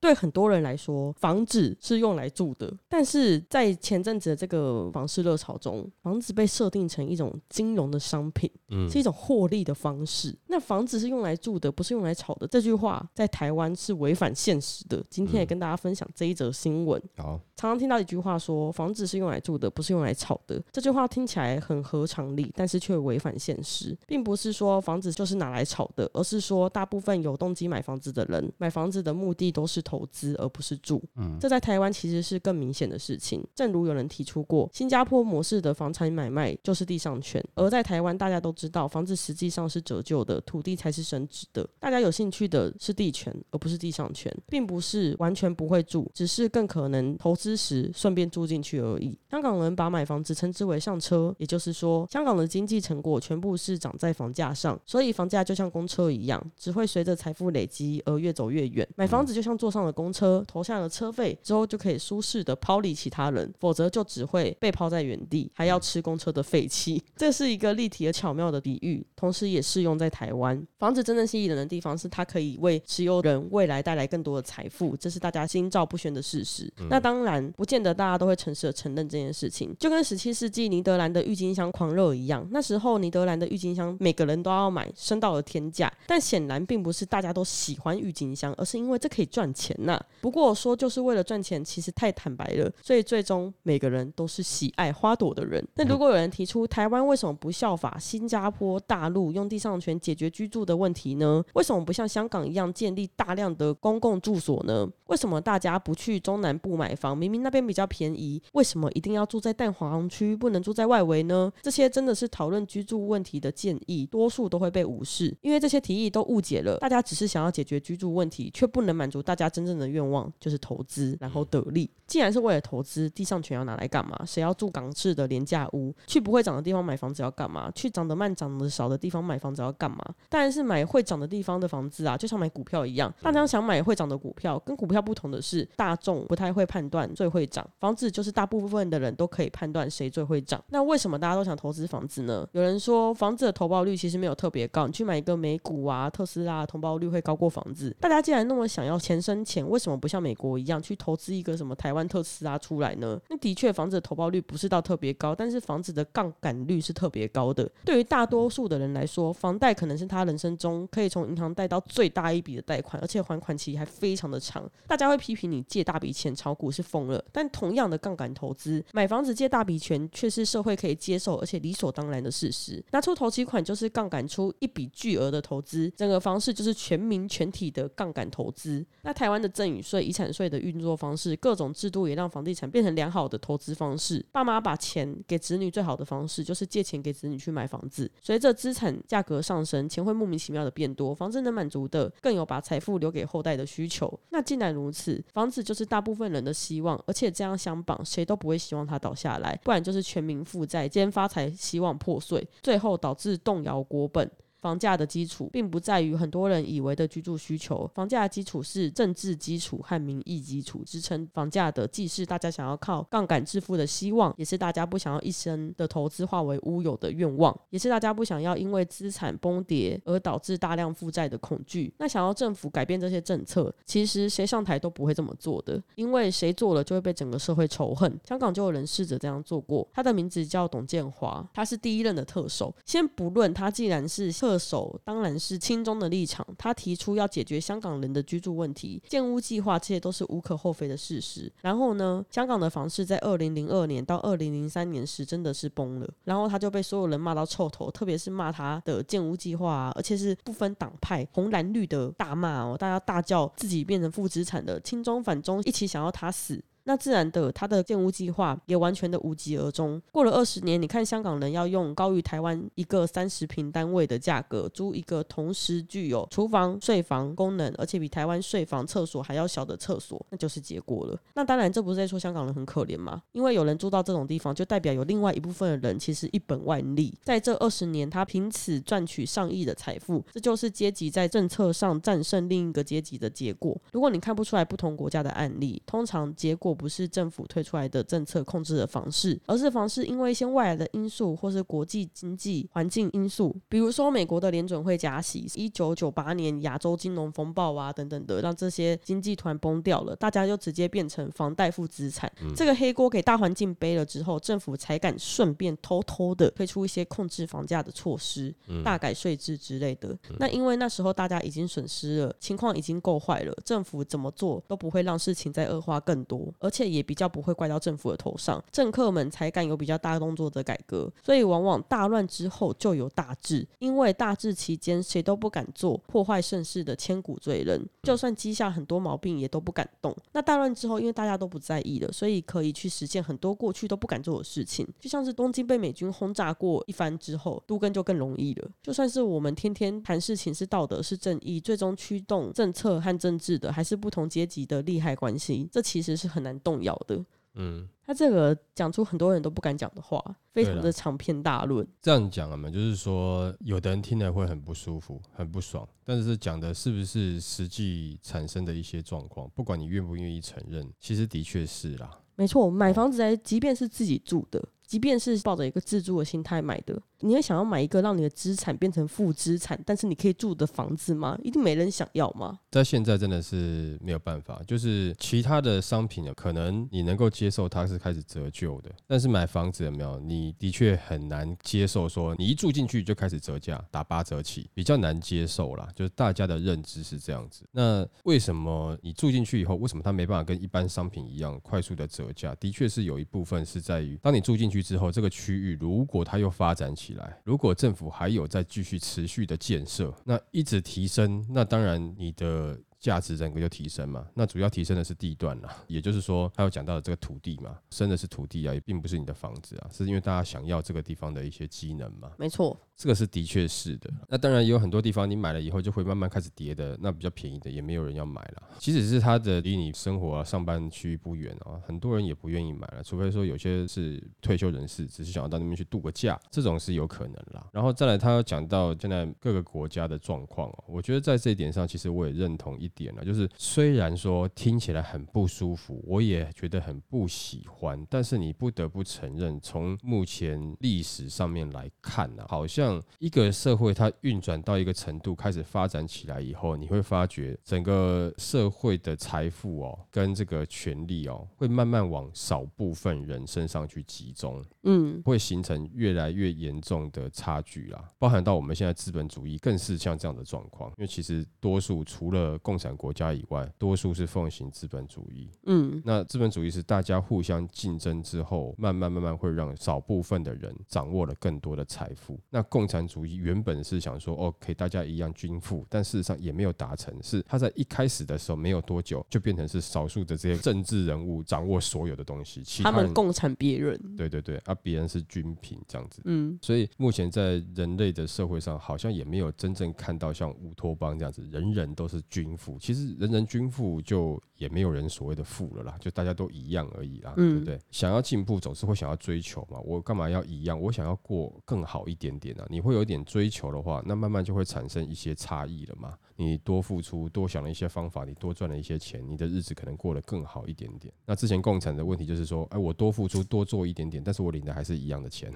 对很多人来说，房子是用来住的。但是在前阵子的这个房市热潮中，房子被设定成一种金融的商品，嗯是一种获利的方式。那房子是用来住的，不是用来炒的。这句话在台湾是违反现实的。今天也跟大家分享这一则新闻。好，常常听到一句话说，房子是用来住的，不是用来炒的。这句话听起来很合常理，但是却违反现实，并不是说房子就是拿来炒的，而是说大部分有动机买房子的人，买房子的目的都是投资，而不是住。嗯，这在台湾其实是更明显的事情。正如有人提出过，新加坡模式的房产买卖就是地上权，而在台湾大家都知道，房子实际上是折旧的，土地才是升值的。大家有兴趣的是地权，而不是地上权，并不是完全不会住，只是更可能投资时顺便住进去而已。香港人把买房子称之为上车，也就是说，香港的经济成果全部是长在房价上，所以房价就像公车一样，只会随着财富累积而越走越远。买房子就像坐上了公车，投下了车费之后，就可以舒适的抛离其他人，否则就只会被抛在原地，还要吃公车的废气。这是一个立体而巧妙的比喻，同时也适用在台湾。房子真正吸引人的地方是它可以为持有人未来带来更多的财富，这是大家心照不宣的事实。那当然，不见得大家都会诚实的承认这件事情，就跟十七世纪尼德兰的郁金香狂热一样，那时候尼德兰的郁金香每个人都要买，升到了天价。但显然并不是大家都喜欢郁金香，而是因为这可以赚钱呐、不过说就是为了赚钱，其实太坦白了，所以最终每个人都是喜爱花朵的人。那如果有人提出台湾为什么不效法新加坡、大陆用地上权解决居住的问题呢？为什么不像香港一样建立大量的公共住所呢？为什么大家不去中南部买房？明明那边比较便宜，为什么一定要住在蛋黄区，不能住在外围呢？这些真的是讨论居住问题的建议，多数都会被无视，因为这些提议都误解了大家只是想要解决居住问题，却不能满足大家真正的愿望，就是投资然后得利。既然是为了投资，地上权要拿来干嘛？谁要住港式的廉价屋？去不会涨的地方买房子要干嘛？去涨得慢、涨得少的地方买房子要干嘛？当然是买会涨的地方的房子啊，就像买股票一样。大家想买会涨的股票，跟股票不同的是，大众不太会判断最会涨，房子就是大部分的人都可以判断谁最会涨。那为什么大家都想投资房子呢？有人说房子的投报率其实没有特别高，你去买一个美股啊、特斯拉，投报率会高过房子。大家既然那么想要钱生钱，为什么不像美国一样去投资一个什么台湾特斯拉出来呢？那的确，房子的投报率不是到特别高，但是房子的杠杆率是特别高的。对于大多数的人来说，房贷可能是他人生中可以从银行贷到最大一笔的贷款，而且还款期还非常的长。大家会批评你借大笔钱炒股是疯了，但同样的杠杆投资，买房子借大笔钱却是社会可以接受而且理所当然的事实。拿出头期款就是杠杆出一笔巨额的投资，整个房市就是全民全体的杠杆投资。那台湾的赠与税、遗产税的运作方式，各种制度也让房地产变成良好的投资方式。爸妈把钱给子女最好的方式就是借钱给子女去买房子。随着资产价格上升，钱会莫名其妙的变多，房子能满足的更有把财富留给后代的需求。那既然如此，房子就是大部分人的希望，而且这样相绑，谁都不会希望它倒下来，不然就是全民负债兼发财希望破碎，最后导致动摇国本。房价的基础并不在于很多人以为的居住需求，房价的基础是政治基础和民意基础。支撑房价的，既是大家想要靠杠杆致富的希望，也是大家不想要一生的投资化为乌有的愿望，也是大家不想要因为资产崩跌而导致大量负债的恐惧。那想要政府改变这些政策，其实谁上台都不会这么做的，因为谁做了就会被整个社会仇恨。香港就有人试着这样做过，他的名字叫董建华，他是第一任的特首。先不论他既然是特首，当然是亲中的立场，他提出要解决香港人的居住问题，建屋计划，这些都是无可厚非的事实。然后呢，香港的房市在二零零二年到二零零三年时真的是崩了，然后他就被所有人骂到臭头，特别是骂他的建屋计划啊，而且是不分党派，红蓝绿的大骂哦，大家大叫自己变成负资产的，亲中反中一起想要他死。那自然的，它的建屋计划也完全的无疾而终。过了二十年，你看香港人要用高于台湾一个三十平单位的价格租一个同时具有厨房、睡房功能，而且比台湾睡房、厕所还要小的厕所，那就是结果了。那当然，这不是在说香港人很可怜吗？因为有人住到这种地方，就代表有另外一部分的人其实一本万利，在这二十年，他凭此赚取上亿的财富，这就是阶级在政策上战胜另一个阶级的结果。如果你看不出来不同国家的案例，通常结果不是政府推出来的政策控制的方式，而是方式因为一些外来的因素或是国际经济环境因素，比如说美国的联准会加息，一九九八年亚洲金融风暴啊等等的，让这些经济团崩掉了，大家就直接变成房贷负资产，这个黑锅给大环境背了之后，政府才敢顺便偷偷的推出一些控制房价的措施，大改税制之类的。那因为那时候大家已经损失了，情况已经够坏了，政府怎么做都不会让事情再恶化更多，而而且也比较不会怪到政府的头上，政客们才敢有比较大动作的改革。所以往往大乱之后就有大治，因为大治期间谁都不敢做破坏盛世的千古罪人，就算积下很多毛病也都不敢动。那大乱之后，因为大家都不在意了，所以可以去实现很多过去都不敢做的事情，就像是东京被美军轰炸过一番之后，都根就更容易了。就算是我们天天谈事情是道德是正义，最终驱动政策和政治的还是不同阶级的利害关系，这其实是很难动摇的。嗯，他这个讲出很多人都不敢讲的话，非常的长篇大论。这样讲了嘛，就是说有的人听了会很不舒服、很不爽，但是讲的是不是实际产生的一些状况，不管你愿不愿意承认，其实的确是啦。没错，买房子，即便是自己住的，即便是抱着一个自住的心态买的。你会想要买一个让你的资产变成负资产，但是你可以住的房子吗？一定没人想要吗？在现在真的是没有办法，就是其他的商品呢，可能你能够接受它是开始折旧的，但是买房子有没有？你的确很难接受说你一住进去就开始折价，打八折起，比较难接受啦。就是大家的认知是这样子。那为什么你住进去以后，为什么它没办法跟一般商品一样快速的折价？的确是有一部分是在于，当你住进去之后，这个区域如果它又发展起。来，如果政府还有在继续持续的建设，那一直提升，那当然你的。价值整个就提升嘛，那主要提升的是地段啦，也就是说，他有讲到的这个土地嘛，生的是土地啊，也并不是你的房子啊，是因为大家想要这个地方的一些机能嘛。没错，这个是的确是的。那当然也有很多地方你买了以后就会慢慢开始跌的，那比较便宜的也没有人要买了。即使是它的离你生活啊、上班区不远啊，很多人也不愿意买了，除非说有些是退休人士，只是想要到那边去度个假，这种是有可能啦。然后再来，他要讲到现在各个国家的状况哦，我觉得在这一点上，其实我也认同一。点了，就是虽然说听起来很不舒服，我也觉得很不喜欢，但是你不得不承认，从目前历史上面来看呢，好像一个社会它运转到一个程度，开始发展起来以后，你会发觉整个社会的财富哦，跟这个权力哦，会慢慢往少部分人身上去集中，嗯，会形成越来越严重的差距啦，包含到我们现在资本主义更是像这样的状况，因为其实多数除了共共产国家以外，多数是奉行资本主义。嗯，那资本主义是大家互相竞争之后，慢慢慢慢会让少部分的人掌握了更多的财富。那共产主义原本是想说，OK，大家一样均富，但事实上也没有达成。是他在一开始的时候没有多久，就变成是少数的这些政治人物掌握所有的东西，其他们共产别人。对对对，啊，别人是均贫这样子。嗯，所以目前在人类的社会上，好像也没有真正看到像乌托邦这样子，人人都是均富。其实人人均富就也没有人所谓的富了啦，就大家都一样而已啦，对不对？想要进步总是会想要追求嘛，我干嘛要一样？我想要过更好一点点啊！你会有一点追求的话，那慢慢就会产生一些差异了嘛。你多付出，多想了一些方法，你多赚了一些钱，你的日子可能过得更好一点点。那之前共产的问题就是说，哎，我多付出多做一点点，但是我领的还是一样的钱。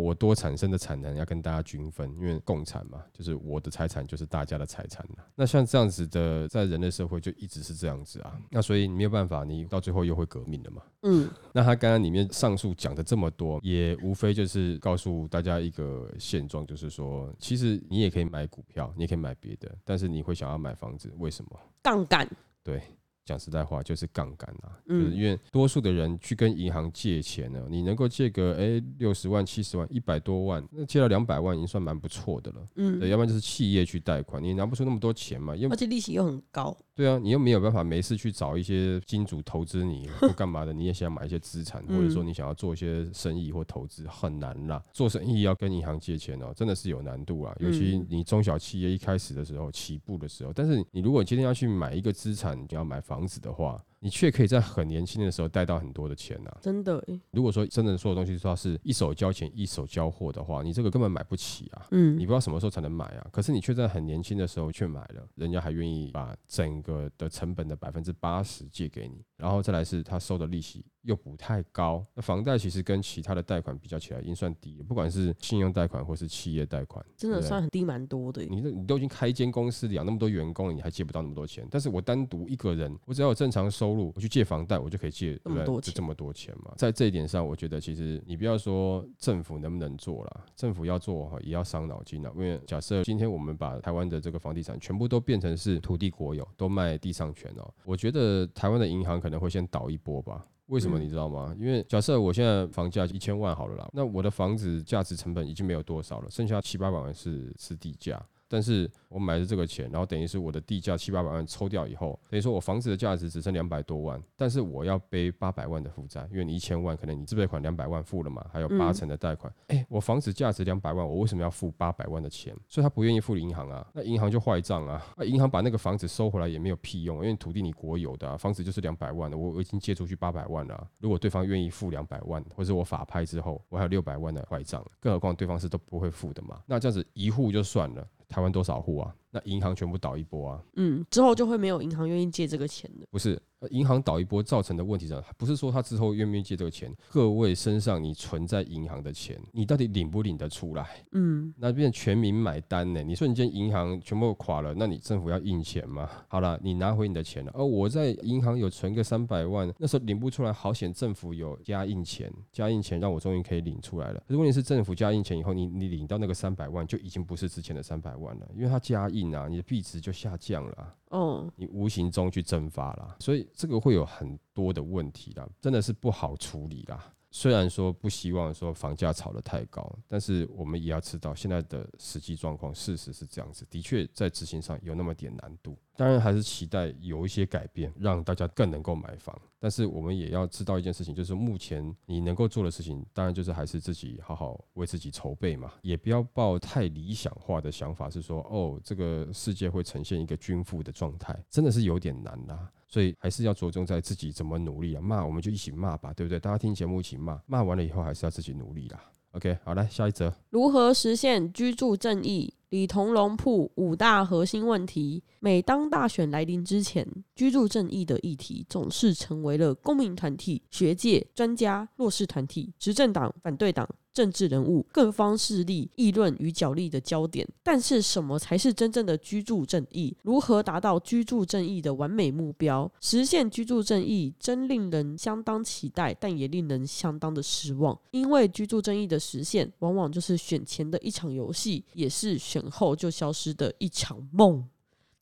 我多产生的产能要跟大家均分，因为共产嘛，就是我的财产就是大家的财产那像这样子的，在人类社会就一直是这样子啊。那所以你没有办法，你到最后又会革命的嘛。嗯。那他刚刚里面上述讲的这么多，也无非就是告诉大家一个现状，就是说，其实你也可以买股票，你也可以买别的，但是你会想要买房子，为什么？杠杆。对。讲实在话，就是杠杆啊，就是因为多数的人去跟银行借钱呢，你能够借个哎六十万、七十万、一百多万，那借到两百万已经算蛮不错的了。嗯，对，要不然就是企业去贷款，你拿不出那么多钱嘛，而且利息又很高。对啊，你又没有办法没事去找一些金主投资你 或干嘛的，你也想买一些资产，或者说你想要做一些生意或投资，很难啦。做生意要跟银行借钱哦，真的是有难度啊。尤其你中小企业一开始的时候起步的时候，但是你如果今天要去买一个资产，你要买房子的话。你却可以在很年轻的时候贷到很多的钱呐，真的。如果说真的所有东西说是一手交钱一手交货的话，你这个根本买不起啊。嗯，你不知道什么时候才能买啊。可是你却在很年轻的时候却买了，人家还愿意把整个的成本的百分之八十借给你，然后再来是他收的利息。又不太高，那房贷其实跟其他的贷款比较起来，已经算低了。不管是信用贷款或是企业贷款，真的算很低，蛮多的。你你都已经开一间公司，养那么多员工了，你还借不到那么多钱。但是我单独一个人，我只要有正常收入，我去借房贷，我就可以借这么多钱，这么多钱嘛。在这一点上，我觉得其实你不要说政府能不能做了，政府要做哈，也要伤脑筋了。因为假设今天我们把台湾的这个房地产全部都变成是土地国有，都卖地上权哦，我觉得台湾的银行可能会先倒一波吧。为什么你知道吗？因为假设我现在房价一千万好了啦，那我的房子价值成本已经没有多少了，剩下七八百万是是地价。但是我买的这个钱，然后等于是我的地价七八百万抽掉以后，等于说我房子的价值只剩两百多万，但是我要背八百万的负债，因为你一千万可能你自备款两百万付了嘛，还有八成的贷款。哎，我房子价值两百万，我为什么要付八百万的钱？所以他不愿意付银行啊，那银行就坏账啊。那银行把那个房子收回来也没有屁用，因为土地你国有的，啊房子就是两百万的，我我已经借出去八百万了。如果对方愿意付两百万，或者我法拍之后我还有六百万的坏账，更何况对方是都不会付的嘛。那这样子一户就算了。台湾多少户啊？那银行全部倒一波啊！嗯，之后就会没有银行愿意借这个钱的。不是。银行倒一波造成的问题上，不是说他之后愿不愿意借这个钱，各位身上你存在银行的钱，你到底领不领得出来？嗯，那变全民买单呢？你瞬间银行全部垮了，那你政府要印钱吗？好了，你拿回你的钱了。而，我在银行有存个三百万，那时候领不出来，好险政府有加印钱，加印钱让我终于可以领出来了。可是问题是政府加印钱以后，你你领到那个三百万就已经不是之前的三百万了，因为他加印啊，你的币值就下降了。嗯，你无形中去蒸发了，所以这个会有很多的问题啦，真的是不好处理啦。虽然说不希望说房价炒得太高，但是我们也要知道现在的实际状况，事实是这样子，的确在执行上有那么点难度。当然还是期待有一些改变，让大家更能够买房。但是我们也要知道一件事情，就是目前你能够做的事情，当然就是还是自己好好为自己筹备嘛，也不要抱太理想化的想法，是说哦，这个世界会呈现一个均富的状态，真的是有点难啦。所以还是要着重在自己怎么努力啊！骂我们就一起骂吧，对不对？大家听节目一起骂，骂完了以后还是要自己努力啦。OK，好来下一则，如何实现居住正义？李同龙铺五大核心问题。每当大选来临之前，居住正义的议题总是成为了公民团体、学界、专家、弱势团体、执政党、反对党。政治人物各方势力议论与角力的焦点，但是什么才是真正的居住正义？如何达到居住正义的完美目标？实现居住正义真令人相当期待，但也令人相当的失望，因为居住正义的实现，往往就是选前的一场游戏，也是选后就消失的一场梦。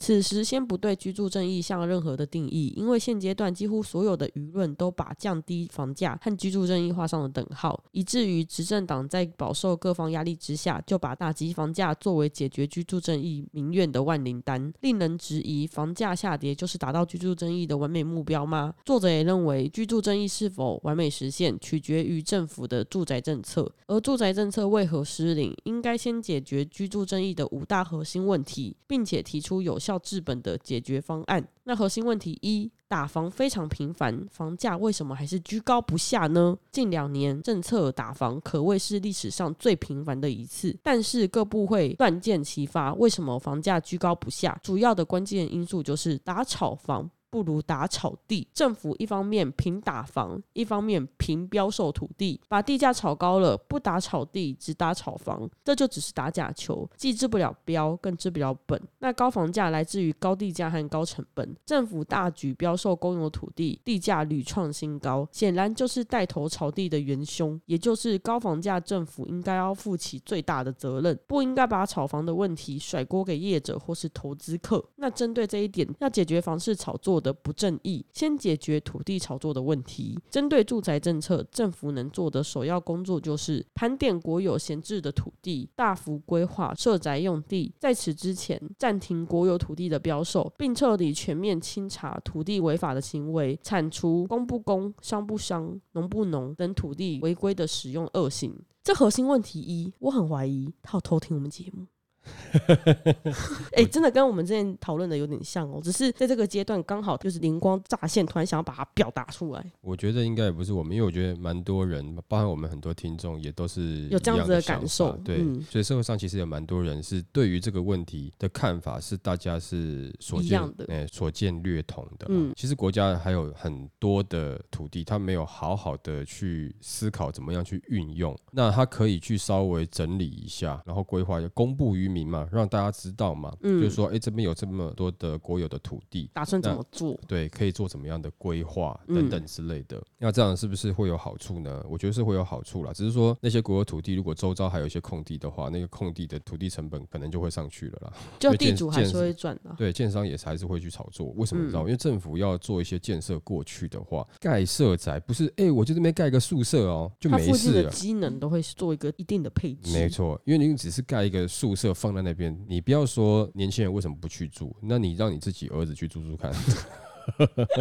此时先不对居住正义下任何的定义，因为现阶段几乎所有的舆论都把降低房价和居住正义画上了等号，以至于执政党在饱受各方压力之下，就把打击房价作为解决居住正义民怨的万灵丹。令人质疑，房价下跌就是达到居住正义的完美目标吗？作者也认为，居住正义是否完美实现，取决于政府的住宅政策。而住宅政策为何失灵，应该先解决居住正义的五大核心问题，并且提出有效。到治本的解决方案。那核心问题一，打房非常频繁，房价为什么还是居高不下呢？近两年政策打房可谓是历史上最频繁的一次，但是各部会断剑齐发，为什么房价居高不下？主要的关键因素就是打炒房。不如打炒地，政府一方面凭打房，一方面凭标售土地，把地价炒高了，不打炒地，只打炒房，这就只是打假球，既治不了标，更治不了本。那高房价来自于高地价和高成本，政府大举标售公有土地，地价屡创新高，显然就是带头炒地的元凶，也就是高房价，政府应该要负起最大的责任，不应该把炒房的问题甩锅给业者或是投资客。那针对这一点，要解决房市炒作。的不正义，先解决土地炒作的问题。针对住宅政策，政府能做的首要工作就是盘点国有闲置的土地，大幅规划设宅用地。在此之前，暂停国有土地的标售，并彻底全面清查土地违法的行为，铲除公不公、商不商、农不农等土地违规的使用恶行。这核心问题一，我很怀疑他有偷听我们节目。哎、真的跟我们之前讨论的有点像哦，只是在这个阶段刚好就是灵光乍现，突然想要把它表达出来。我觉得应该也不是我们，因为我觉得蛮多人，包含我们很多听众，也都是有这样子的感受对，嗯所以社会上其实有蛮多人是对于这个问题的看法是大家是所见一样的哎、所见略同的。嗯其实国家还有很多的土地，他没有好好的去思考怎么样去运用，那他可以去稍微整理一下，然后规划公布于民嘛，让大家知道嘛，嗯就是说，哎、这边有这么多的国有的土地，打算怎么做？对，可以做怎么样的规划嗯等等之类的。那这样是不是会有好处呢？我觉得是会有好处啦，只是说那些国有土地如果周遭还有一些空地的话，那个空地的土地成本可能就会上去了啦。就地主还是会赚的。对，建商也是还是会去炒作。为什么你知道？嗯因为政府要做一些建设过去的话，盖社宅不是哎、我就这边盖个宿舍哦，就没事了。机能都会做一个一定的配置。没错，因为你只是盖一个宿舍放在那边，你不要说年轻人为什么不去住，那你让你自己儿子去住住看。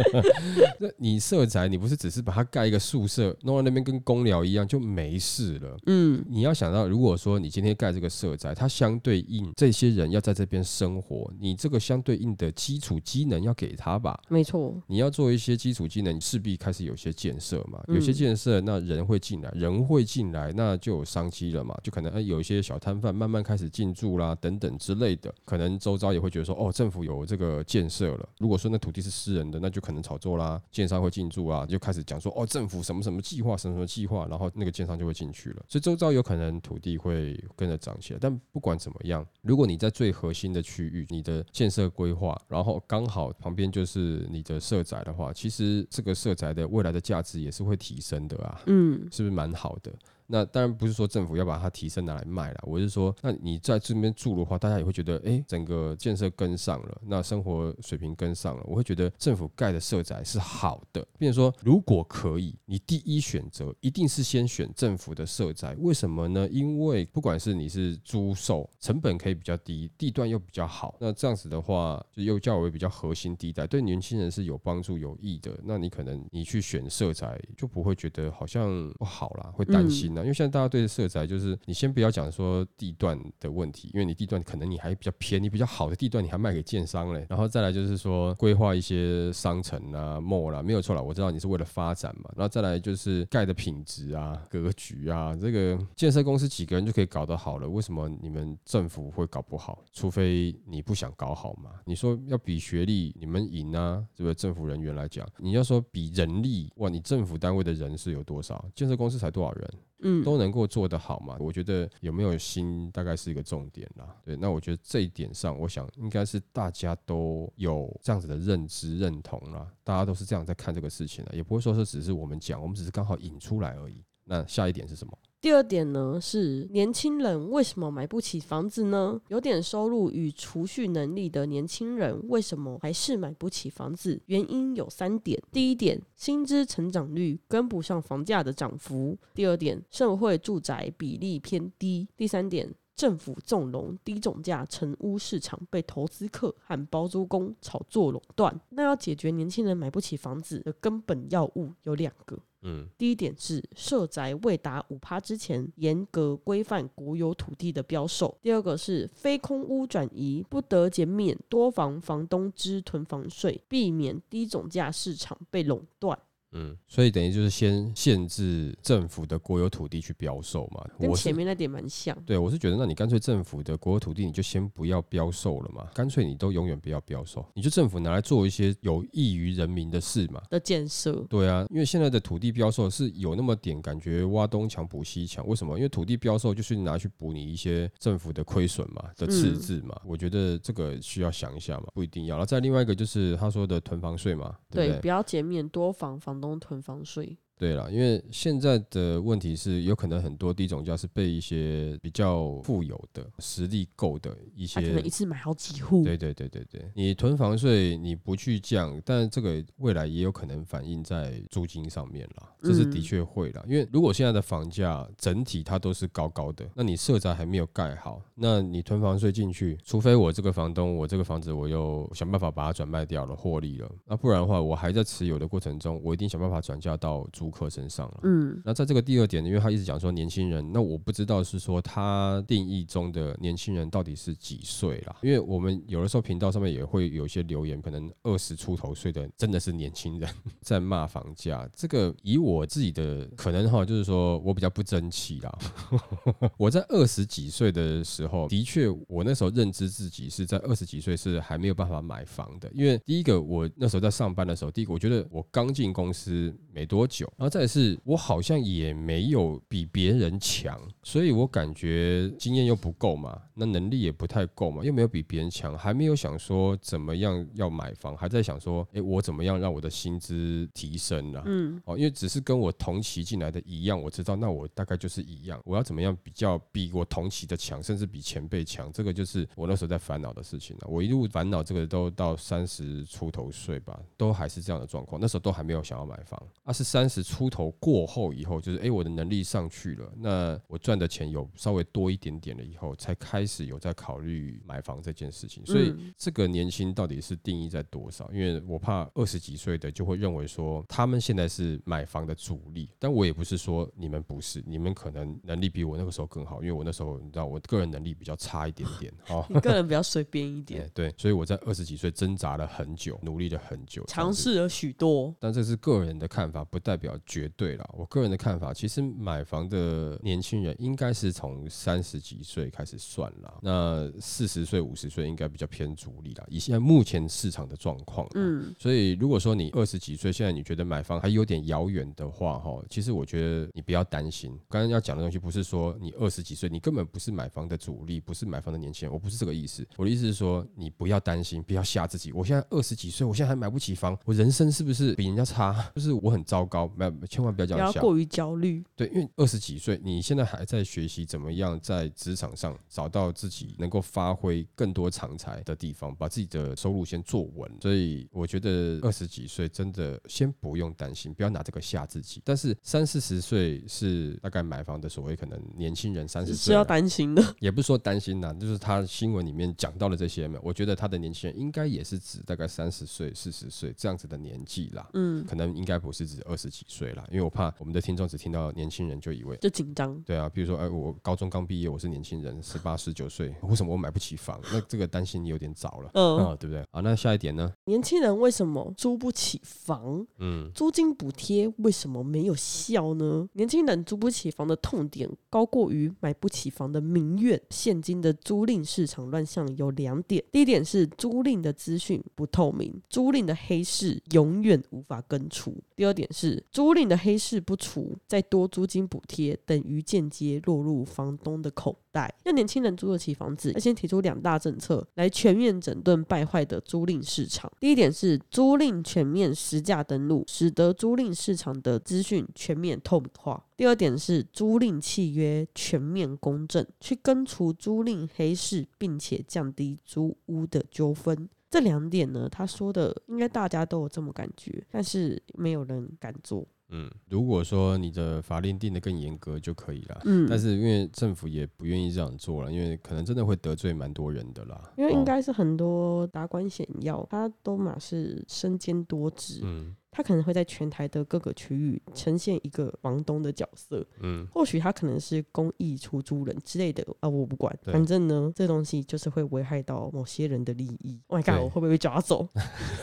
那你社宅，你不是只是把它盖一个宿舍，弄到那边跟公寮一样就没事了。嗯，你要想到，如果说你今天盖这个社宅，它相对应这些人要在这边生活，你这个相对应的基础机能要给他吧。没错。你要做一些基础机能，势必开始有些建设嘛。嗯有些建设，那人会进来，人会进来，那就有商机了嘛。就可能、呃、有一些小摊贩慢慢开始进驻啦，等等之类的。可能周遭也会觉得说，哦，政府有这个建设了。如果说那土地是私人的，那就可能炒作啦，建商会进驻啊，就开始讲说，哦，政府什么什么计划，什么什么计划，然后那个建商就会进去了。所以周遭有可能土地会跟着涨起来。但不管怎么样，如果你在最核心的区域，你的建设规划，然后刚好旁边就是你的社宅的话，其实这个社宅的未来的价值也是会提升的啊，嗯，是不是蛮好的？那当然不是说政府要把它提升拿来卖了，我是说，那你在这边住的话，大家也会觉得，哎、整个建设跟上了，那生活水平跟上了，我会觉得政府盖的社宅是好的。并且说，如果可以，你第一选择一定是先选政府的社宅，为什么呢？因为不管是你是租售，成本可以比较低，地段又比较好，那这样子的话，就又较为比较核心地带，对年轻人是有帮助有益的。那你可能你去选社宅，就不会觉得好像不好啦，会担心啊。因为现在大家对社宅就是，你先不要讲说地段的问题，因为你地段可能你还比较偏，你比较好的地段你还卖给建商嘞。然后再来就是说规划一些商城啊、mall 啦，没有错啦，我知道你是为了发展嘛。然后再来就是盖的品质啊、格局啊，这个建设公司几个人就可以搞得好了，为什么你们政府会搞不好？除非你不想搞好嘛。你说要比学历，你们赢啊，对不对？政府人员来讲，你要说比人力，哇，你政府单位的人是有多少？建设公司才多少人？嗯，都能够做得好嘛？我觉得有没有心大概是一个重点啦。对，那我觉得这一点上，我想应该是大家都有这样子的认知认同啦，大家都是这样在看这个事情的，也不会说是只是我们讲，我们只是刚好引出来而已。那下一点是什么？第二点呢是年轻人为什么买不起房子呢？有点收入与储蓄能力的年轻人为什么还是买不起房子？原因有三点：第一点，薪资成长率跟不上房价的涨幅；第二点，社会住宅比例偏低；第三点。政府纵容低总价成屋市场被投资客和包租公炒作垄断。那要解决年轻人买不起房子的根本要务有两个，嗯第一点是社宅未达五趴之前，严格规范国有土地的标售；第二个是非空屋转移不得减免多房房东之囤房税，避免低总价市场被垄断。嗯，所以等于就是先限制政府的国有土地去标售嘛。跟我前面那点蛮像。对，我是觉得，那你干脆政府的国有土地，你就先不要标售了嘛，干脆你都永远不要标售，你就政府拿来做一些有益于人民的事嘛。的建设，对啊，因为现在的土地标售是有那么点感觉挖东墙补西墙，为什么？因为土地标售就是拿去补你一些政府的亏损嘛的赤字嘛。我觉得这个需要想一下嘛，不一定要。然后再另外一个就是他说的囤房税嘛，对不对？对，不要减免多房房东囤房税。对了，因为现在的问题是，有可能很多低总价是被一些比较富有的、实力够的一些可能一些。次买好几户，对对对对对，你囤房税你不去降，但这个未来也有可能反映在租金上面啦，这是的嗯确会啦。因为如果现在的房价整体它都是高高的，那你社宅还没有盖好，那你囤房税进去，除非我这个房东我这个房子我又想办法把它转卖掉了获利了，那不然的话我还在持有的过程中，我一定想办法转嫁到租客身上了。嗯，那在这个第二点，因为他一直讲说年轻人，那我不知道是说他定义中的年轻人到底是几岁啦？因为我们有的时候频道上面也会有一些留言，可能二十出头岁的真的是年轻人在骂房价。这个以我自己的可能哈，就是说我比较不争气啦。我在二十几岁的时候，的确我那时候认知自己是在二十几岁是还没有办法买房的，因为第一个我那时候在上班的时候，第一个我觉得我刚进公司没多久，然后再是我好像也没有比别人强，所以我感觉经验又不够嘛，那能力也不太够嘛，又没有比别人强，还没有想说怎么样要买房，还在想说，诶，我怎么样让我的薪资提升啊？嗯，哦，因为只是跟我同期进来的一样，我知道，那我大概就是一样。我要怎么样比较比我同期的强，甚至比前辈强？这个就是我那时候在烦恼的事情了。我一路烦恼这个都到三十出头岁吧，都还是这样的状况。那时候都还没有想要买房，而、是三十出头过后以后，就是诶，我的能力上去了，那我赚的钱有稍微多一点点了以后，才开始有在考虑买房这件事情。所以嗯这个年薪到底是定义在多少？因为我怕二十几岁的就会认为说他们现在是买房的主力，但我也不是说你们不是，你们可能能力比我那个时候更好，因为我那时候你知道我个人能力比较差一点点，哦。你个人比较随便一点，对 对，所以我在二十几岁挣扎了很久，努力了很久，尝试了许多，但这是个人的看法，不代表绝对了。我个人的看法，其实买房的年轻人应该是从三十几岁开始算啦，那四十岁、五十岁应该比较偏主力啦。以现在目前市场的状况，嗯，嗯，所以如果说你二十几岁，现在你觉得买房还有点遥远的话，哈，其实我觉得你不要担心。刚刚要讲的东西不是说你二十几岁，你根本不是买房的主力，不是买房的年轻人，我不是这个意思。我的意思是说，你不要担心，不要吓自己。我现在二十几岁，我现在还买不起房，我人生是不是比人家差？就是我很糟糕？千万不要这不样想。要过于焦虑，对，因为二十几岁，你现在还在学习怎么样在职场上找到自己能够发挥更多长才的地方，把自己的收入先做稳。所以我觉得二十几岁真的先不用担心，不要拿这个吓自己。但是三四十岁是大概买房的所谓可能年轻人三十是要担心的，也不是说担心呐，就是他新闻里面讲到的这些嘛，我觉得他的年轻人应该也是指大概三十岁、四十岁这样子的年纪啦，嗯，可能应该不是指二十几岁啦，因为我怕我们的听众只听到年轻人就以为。就紧张，对啊，比如说，哎，我高中刚毕业，我是年轻人，十八、十九岁，为什么我买不起房？那这个担心有点早了，嗯，啊，对不对？啊，那下一点呢？年轻人为什么租不起房？嗯，租金补贴为什么没有效呢？年轻人租不起房的痛点高过于买不起房的民怨。现今的租赁市场乱象有两点：第一点是租赁的资讯不透明，租赁的黑市永远无法根除；第二点是租租赁的黑市不除，再多租金补贴等于间接落入房东的口袋。让年轻人租得起房子，要先提出两大政策来全面整顿败坏的租赁市场。第一点是租赁全面实价登录，使得租赁市场的资讯全面透明化。第二点是租赁契约全面公正，去根除租赁黑市，并且降低租屋的纠纷。这两点呢，他说的应该大家都有这么感觉，但是没有人敢做。嗯，如果说你的法令定得更严格就可以了。嗯，但是因为政府也不愿意这样做了，因为可能真的会得罪蛮多人的啦。因为应哦该是很多达官显要，他都嘛是身兼多职，嗯他可能会在全台的各个区域呈现一个房东的角色。嗯，或许他可能是公益出租人之类的啊，我不管，对反正呢，这东西就是会危害到某些人的利益。Oh my god，我会不会被抓走？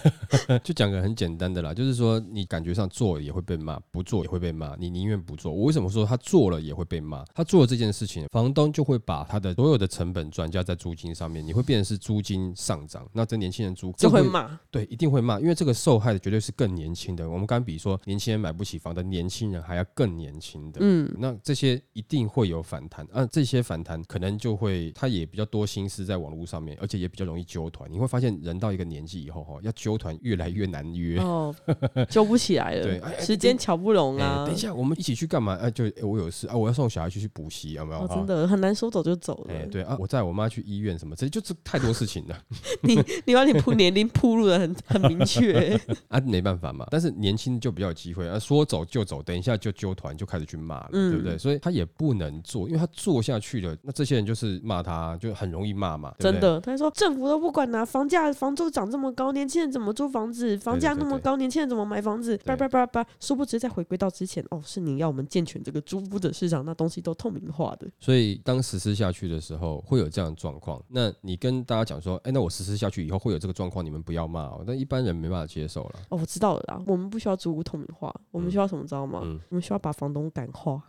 就讲个很简单的啦，就是说你感觉上做也会被骂，不做也会被骂，你宁愿不做。我为什么说他做了也会被骂？他做了这件事情，房东就会把他的所有的成本转嫁在租金上面，你会变成是租金上涨，那这年轻人租就会骂。对，一定会骂，因为这个受害的绝对是更年轻轻的。我们刚刚比说，年轻人买不起房的年轻人还要更年轻的，嗯，那这些一定会有反弹啊，这些反弹可能就会，他也比较多心思在网络上面，而且也比较容易揪团。你会发现，人到一个年纪以后，哈，要揪团越来越难约。哦，揪不起来了，对 时间瞧不拢哎啊，等一下，我们一起去干嘛？哎、就、哎我有事啊，我要送小孩去去补习，有没有？哦，真的很难说走就走哎、了。对啊，我载我妈去医院什么，这就是太多事情了 你你把你铺年龄铺路的很很明确，啊，没办法嘛。但是年轻就比较有机会啊，说走就走，等一下就揪团就开始去骂了，嗯对不对？所以他也不能做，因为他做下去了，那这些人就是骂他，就很容易骂嘛，对不对真。的。他说政府都不管呐、房价房租涨这么高，年轻人怎么租房子？房价那么高，年轻人怎么买房子？叭叭叭叭，殊不知在回归到之前，哦，是你要我们健全这个租屋的市场，那东西都透明化的。所以当实施下去的时候，会有这样的状况。那你跟大家讲说，哎、那我实施下去以后会有这个状况，你们不要骂哦。但一般人没办法接受了。哦，我知道了啦，我们不需要租屋透明化，我们需要什么知道吗？嗯我们需要把房东感化，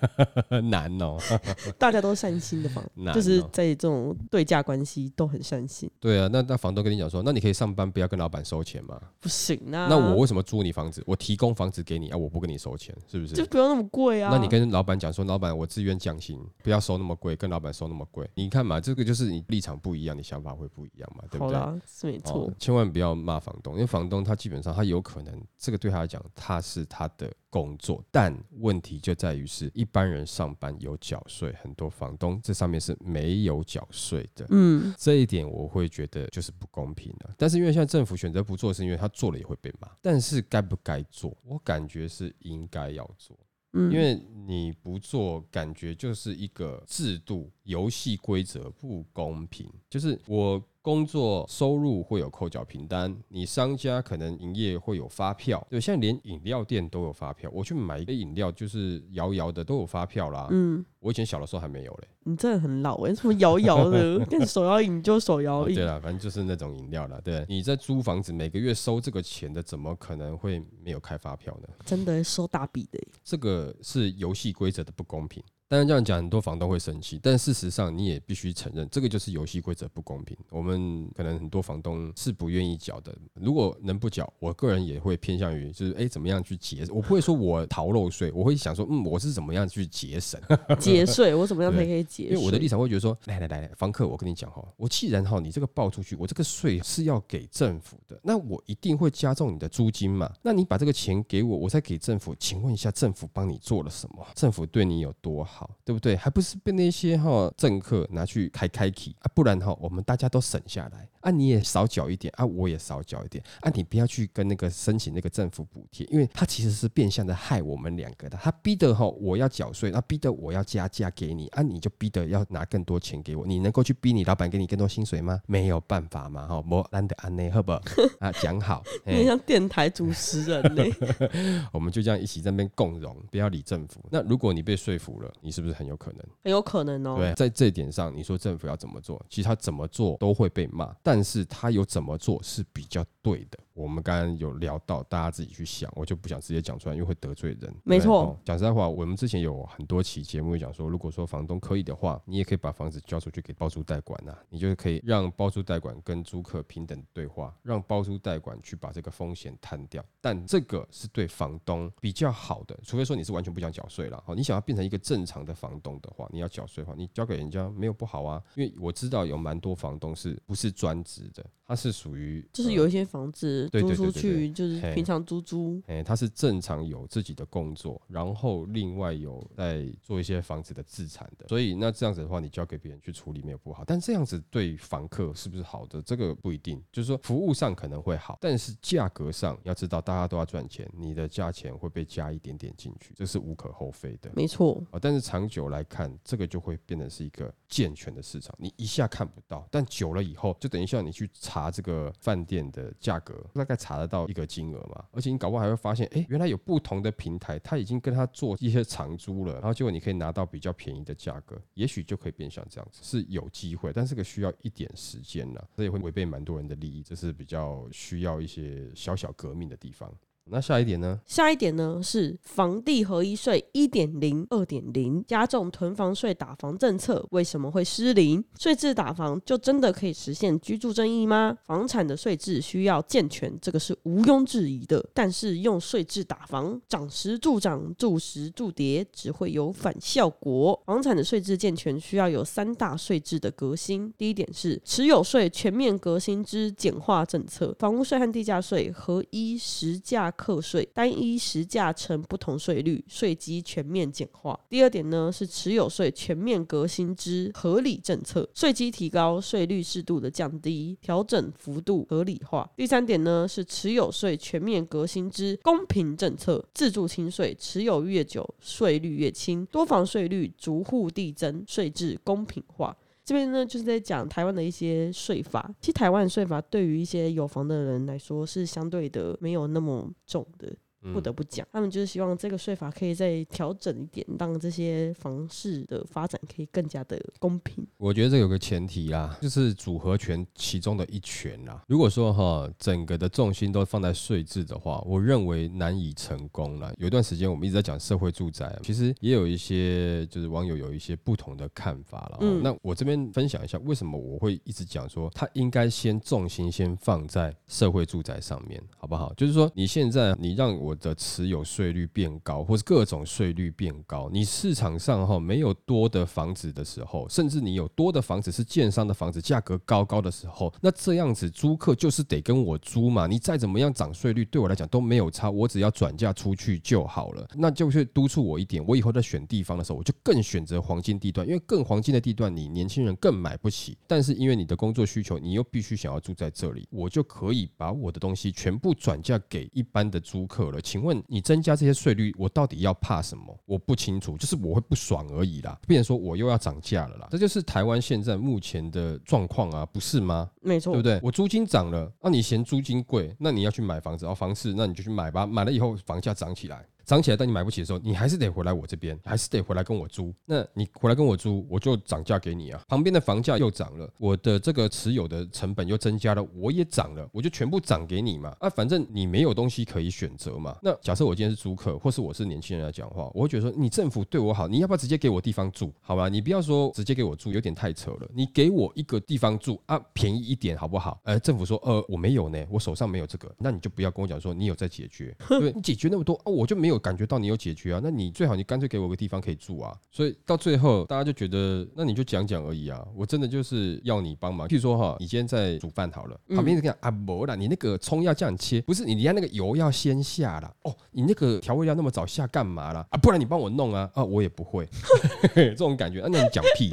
难哦，大家都善心的房，难就是哦在这种对价关系都很善心，对啊，那那房东跟你讲说，那你可以上班，不要跟老板收钱嘛。不行啊。那我为什么租你房子？我提供房子给你啊，我不跟你收钱，是不是？就不用那么贵啊。那你跟老板讲说，老板我自愿降薪，不要收那么贵，跟老板收那么贵。你看嘛，这个就是你立场不一样，你想法会不一样嘛，对不对？好啦，是没错。哦，千万不要骂房东，因为房东他基本上他有可能这个对他来讲他是他的工作，但问题就在于是一般人上班有缴税，很多房东这上面是没有缴税的。嗯，这一点我会觉得就是不公平的。但是因为现在政府选择不做，是因为他做了也会被骂。但是该不该做，我感觉是应该要做。嗯因为你不做，感觉就是一个制度、游戏规则不公平。就是我工作收入会有扣缴凭单，你商家可能营业会有发票，对，现在连饮料店都有发票。我去买一个饮料，就是摇摇的都有发票啦。嗯，我以前小的时候还没有嘞。你真的很老哎、什么摇摇的，跟手摇饮就手摇哦，饮对，了，反正就是那种饮料了。对，你在租房子，每个月收这个钱的，怎么可能会没有开发票呢？真的收大笔的、欸。这个是游戏规则的不公平。当然这样讲，很多房东会生气，但事实上你也必须承认，这个就是游戏规则不公平。我们可能很多房东是不愿意缴的，如果能不缴，我个人也会偏向于就是哎怎么样去节，我不会说我逃漏税，我会想说嗯我是怎么样去节省，节税，我怎么样才对可以节税？因为我的立场会觉得说，来来来来，房客，我跟你讲哈，我既然哈你这个报出去，我这个税是要给政府的，那我一定会加重你的租金嘛。那你把这个钱给我，我再给政府，请问一下，政府帮你做了什么？政府对你有多好，对不对？还不是被那些哈政客拿去开开启啊？不然哈，我们大家都省下来啊，你也少缴一点啊，我也少缴一点啊，你不要去跟那个申请那个政府补贴，因为他其实是变相的害我们两个的，他逼得哈我要缴税，他逼得我要加价给你啊，你就逼得要拿更多钱给我，你能够去逼你老板给你更多薪水吗？没有办法嘛哈，莫懒得安内好不好？啊，讲好，有点像电台主持人呢、我们就这样一起在那边共荣，不要理政府。那如果你被说服了，你是不是很有可能？很有可能哦、对，在这一点上，你说政府要怎么做，其实他怎么做都会被骂，但是他有怎么做是比较对的。我们刚刚有聊到，大家自己去想，我就不想直接讲出来，因为会得罪人。没错哦讲实在话，我们之前有很多期节目讲说，如果说房东可以的话，你也可以把房子交出去给包租代管呐、你就是可以让包租代管跟租客平等对话，让包租代管去把这个风险摊掉。但这个是对房东比较好的，除非说你是完全不想缴税了。好，你想要变成一个正常的房东的话，你要缴税的话，你交给人家没有不好啊。因为我知道有蛮多房东是不是专职的，他是属于呃就是有一些房子租出去，就是平常租租，哎、他是正常有自己的工作，然后另外有在做一些房子的自产的，所以那这样子的话，你交给别人去处理没有不好，但这样子对房客是不是好的？这个不一定，就是说服务上可能会好，但是价格上要知道大家都要赚钱，你的价钱会被加一点点进去，这是无可厚非的。没错，啊，但是长久来看，这个就会变成是一个健全的市场。你一下看不到，但久了以后，就等于像你去查这个饭店的价格，大概查得到一个金额嘛。而且你搞不好还会发现，哎、原来有不同的平台，它已经跟他做一些长租了，然后结果你可以拿到比较便宜的价格，也许就可以变相这样子，是有机会，但这个需要一点时间了，这也会违背蛮多人的利益，这是比较需要一些小小革命的地方。那下一点呢？下一点呢是房地合一税一点零、二点零加重囤房税打房政策为什么会失灵？税制打房就真的可以实现居住正义吗？房产的税制需要健全，这个是毋庸置疑的。但是用税制打房，涨时助涨，住时助跌，只会有反效果。房产的税制健全需要有三大税制的革新。第一点是持有税全面革新之简化政策，房屋税和地价税合一实价课税，单一实价成不同税率，税基全面简化。第二点呢是持有税全面革新之合理政策，税基提高，税率适度的降低，调整幅度合理化。第三点呢是持有税全面革新之公平政策，自助清税，持有越久税率越轻，多房税率逐户递增，税制公平化。这边呢，就是在讲台湾的一些税法。其实台湾税法对于一些有房的人来说，是相对的没有那么重的。不得不讲，他们就是希望这个税法可以再调整一点，让这些房市的发展可以更加的公平。我觉得这有个前提啦，就是组合拳其中的一拳啦。如果说哈，整个的重心都放在税制的话，我认为难以成功了。有一段时间我们一直在讲社会住宅，其实也有一些就是网友有一些不同的看法了。嗯，那我这边分享一下，为什么我会一直讲说，它应该先重心先放在社会住宅上面，好不好？就是说你现在你让我。我的持有税率变高，或是各种税率变高，你市场上哈没有多的房子的时候，甚至你有多的房子是建商的房子，价格高高的时候，那这样子租客就是得跟我租嘛。你再怎么样涨税率，对我来讲都没有差，我只要转嫁出去就好了。那就是督促我一点，我以后在选地方的时候，我就更选择黄金地段，因为更黄金的地段，你年轻人更买不起。但是因为你的工作需求，你又必须想要住在这里，我就可以把我的东西全部转嫁给一般的租客了。请问你增加这些税率，我到底要怕什么？我不清楚，就是我会不爽而已啦。变成说我又要涨价了啦，这就是台湾现在目前的状况啊，不是吗？没错，对不对？我租金涨了，那你嫌租金贵，那你要去买房子，哦，房市，那你就去买吧。买了以后房价涨起来。涨起来，但你买不起的时候，你还是得回来我这边，还是得回来跟我租。那你回来跟我租，我就涨价给你啊。旁边的房价又涨了，我的这个持有的成本又增加了，我也涨了，我就全部涨给你嘛。啊，反正你没有东西可以选择嘛。那假设我今天是租客，或是我是年轻人来讲话，我会觉得说，你政府对我好，你要不要直接给我地方住？好吧，你不要说直接给我住，有点太扯了。你给我一个地方住啊，便宜一点好不好？呃，政府说，呃，我没有呢，我手上没有这个，那你就不要跟我讲说你有在解决，对你解决那么多啊，我就没有感觉到你有解决。啊，那你最好你干脆给我个地方可以住啊，所以到最后大家就觉得，那你就讲讲而已啊，我真的就是要你帮忙。譬如说哈，你今天在煮饭好了，旁边就讲啊，不啦，你那个葱要这样切，不是你家那个油要先下了哦，你那个调味料那么早下干嘛啦？啊？不然你帮我弄啊啊，我也不会 这种感觉啊，那你讲屁。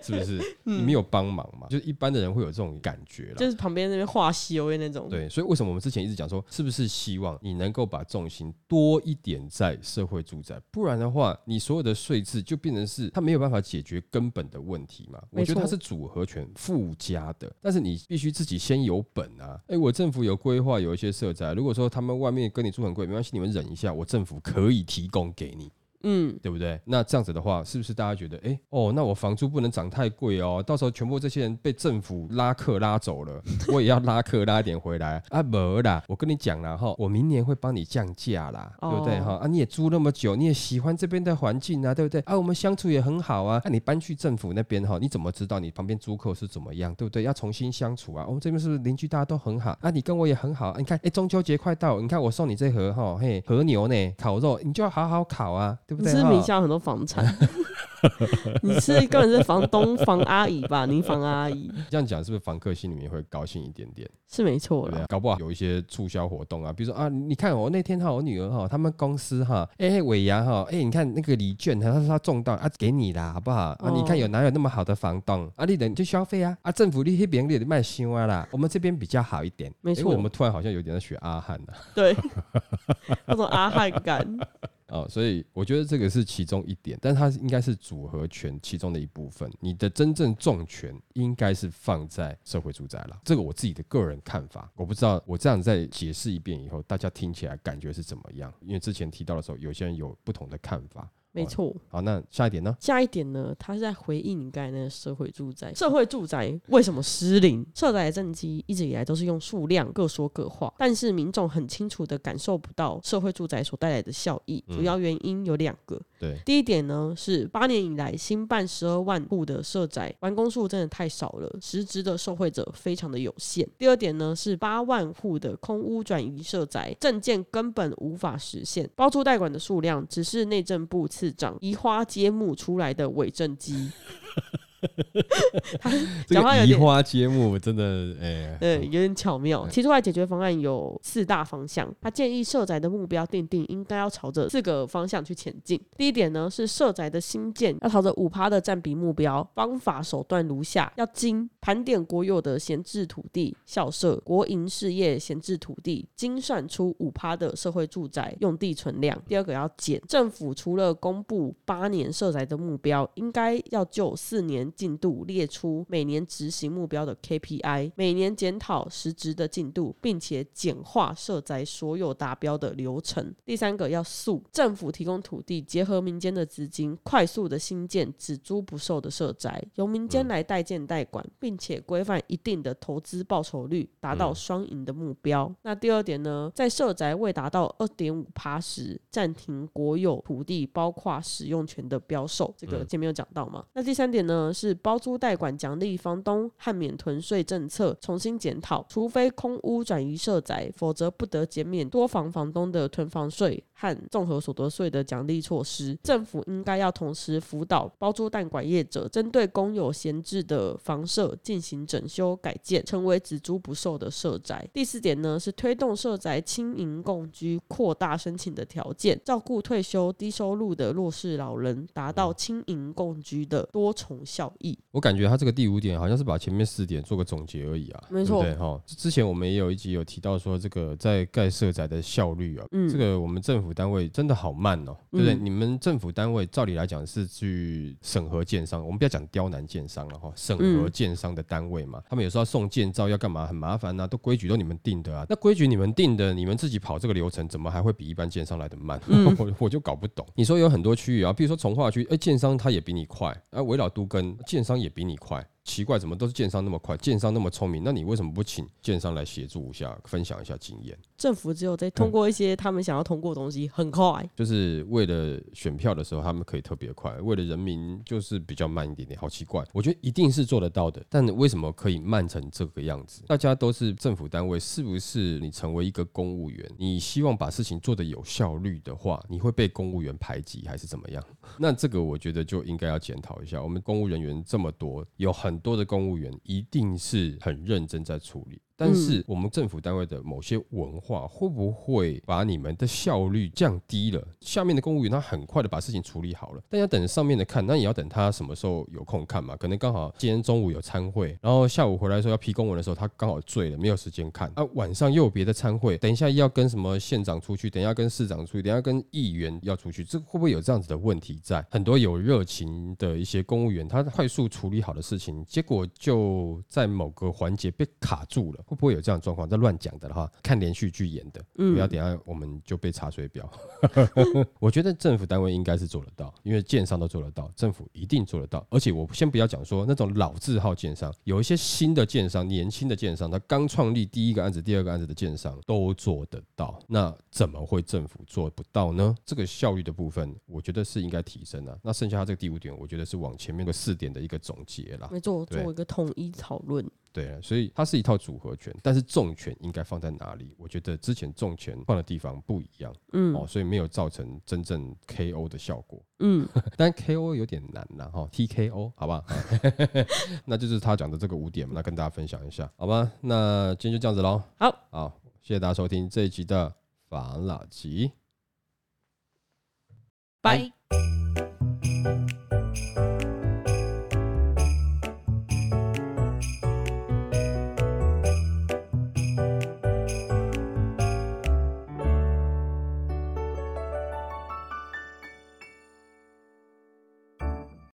是不是你没有帮忙嘛？就是一般的人会有这种感觉了，就是旁边那边画修的那种。对，所以为什么我们之前一直讲说，是不是希望你能够把重心多一点在社会住宅？不然的话，你所有的税制就变成是它没有办法解决根本的问题嘛？我觉得它是组合拳附加的，但是你必须自己先有本啊！哎，我政府有规划有一些社宅，如果说他们外面跟你住很贵，没关系，你们忍一下，我政府可以提供给你。嗯，对不对？那这样子的话，是不是大家觉得，哎，哦，那我房租不能涨太贵哦，到时候全部这些人被政府拉客拉走了，我也要拉客拉一点回来啊？没啦，我跟你讲啦哈，我明年会帮你降价啦，对不对哈？啊，你也租那么久，你也喜欢这边的环境啊，对不对？啊，我们相处也很好啊，那你搬去政府那边哈，你怎么知道你旁边租客是怎么样，对不对？要重新相处啊，我们这边是不是邻居大家都很好啊？你跟我也很好，你看，哎，中秋节快到，你看我送你这盒哈，嘿，和牛呢，烤肉，你就要好好烤啊。对不对？是名下很多房产，你是根本是房东房阿姨吧？您房阿姨这样讲是不是房客心里面会高兴一点点？是没错的，搞不好有一些促销活动啊，比如说啊，你看我那天哈，我女儿哈，他们公司哈，哎尾牙哈，哎你看那个礼券，他说他中到啊，给你啦，好不好？啊，你看有哪有那么好的房东啊？你等就消费啊，啊政府你那边你卖新啊啦，我们这边比较好一点。没错，我们突然好像有点在学阿汉啊。对，那种阿汉感。哦，所以我觉得这个是其中一点，但它应该是组合拳其中的一部分。你的真正重拳应该是放在社会住宅了，这个我自己的个人看法，我不知道我这样再解释一遍以后，大家听起来感觉是怎么样？因为之前提到的时候，有些人有不同的看法。没错。好，那下一点呢？下一点呢，他是在回应你刚才那个社会住宅。社会住宅为什么失灵？社宅的政绩一直以来都是用数量各说各话，但是民众很清楚的感受不到社会住宅所带来的效益。主要原因有两个。对，第一点呢是八年以来新办十二万户的社宅完工数真的太少了，实质的受惠者非常的有限。第二点呢是八万户的空屋转移社宅证件根本无法实现，包租代管的数量只是内政部次长移花接木出来的伪证机。这个移话有点花接木真的，哎，对，有点巧妙。提出来解决方案有四大方向，他建议社宅的目标定定应该要朝着四个方向去前进。第一点呢是社宅的新建要朝着五趴的占比目标，方法手段如下：要精盘点国有的闲置土地、校舍、国营事业闲置土地，精算出五趴的社会住宅用地存量。第二个要减，政府除了公布八年社宅的目标，应该要就四年进度列出每年执行目标的 KPI，每年检讨实质的进度，并且简化设宅所有达标的流程。第三个要速，政府提供土地，结合民间的资金，快速的新建只租不售的社宅，由民间来代建代管，并且规范一定的投资报酬率，达到双赢的目标。那第二点呢，在社宅未达到二点五趴时，暂停国有土地包括使用权的标售，这个前面有讲到嘛？那第三点呢，是包租代管奖励房东和免囤税政策重新检讨，除非空屋转移社宅，否则不得减免多房房东的囤房税和综合所得税的奖励措施。政府应该要同时辅导包租代管业者，针对公有闲置的房舍进行整修改建，成为只租不售的社宅。第四点呢，是推动社宅轻盈共居，扩大申请的条件，照顾退休低收入的弱势老人，达到轻盈共居的多重效益。我感觉他这个第五点好像是把前面四点做个总结而已啊，没错对哈。之前我们也有一集有提到说，这个在盖社宅的效率啊，嗯这个我们政府单位真的好慢哦，对不对？嗯你们政府单位照理来讲是去审核建商，我们不要讲刁难建商了哈，审核嗯建商的单位嘛，他们有时候要送建造要干嘛，很麻烦呐、都规矩都你们定的啊，那规矩你们定的，你们自己跑这个流程，怎么还会比一般建商来的慢？嗯 我我就搞不懂。你说有很多区域啊，比如说从化区，哎，建商他也比你快，啊，围绕都跟建商也比你快。奇怪，怎么都是建商那么快，建商那么聪明，那你为什么不请建商来协助一下，分享一下经验？政府只有在通过一些他们想要通过的东西，很快。就是为了选票的时候，他们可以特别快；为了人民，就是比较慢一点点。好奇怪，我觉得一定是做得到的，但为什么可以慢成这个样子？大家都是政府单位，是不是你成为一个公务员，你希望把事情做得有效率的话，你会被公务员排挤还是怎么样？那这个我觉得就应该要检讨一下。我们公务人员这么多，有很多的公务员一定是很认真在处理。但是我们政府单位的某些文化会不会把你们的效率降低了？下面的公务员他很快的把事情处理好了，但要等上面的看，那也要等他什么时候有空看嘛？可能刚好今天中午有参会，然后下午回来的时候要批公文的时候，他刚好醉了，没有时间看。啊，晚上又有别的参会，等一下要跟什么县长出去，等一下跟市长出去，等一下跟议员要出去，这会不会有这样子的问题在？很多有热情的一些公务员，他快速处理好的事情，结果就在某个环节被卡住了，会不会有这样的状况？这乱讲的话，看连续剧演的，嗯不要等下我们就被查水表。我觉得政府单位应该是做得到，因为建商都做得到，政府一定做得到。而且我先不要讲说那种老字号建商，有一些新的建商、年轻的建商，他刚创立第一个案子、第二个案子的建商都做得到，那怎么会政府做不到呢？这个效率的部分，我觉得是应该提升的。那剩下它这个第五点，我觉得是往前面的四点的一个总结啦。没错，做一个统一讨论。对啊，所以它是一套组合拳，但是重拳应该放在哪里？我觉得之前重拳放的地方不一样。嗯哦，所以没有造成真正 KO 的效果。嗯，但 KO 有点难啦，哈，TKO 好吧，那就是他讲的这个五点嘛，那跟大家分享一下，好吧？那今天就这样子喽。好，好，谢谢大家收听这一集的法拉吉。拜。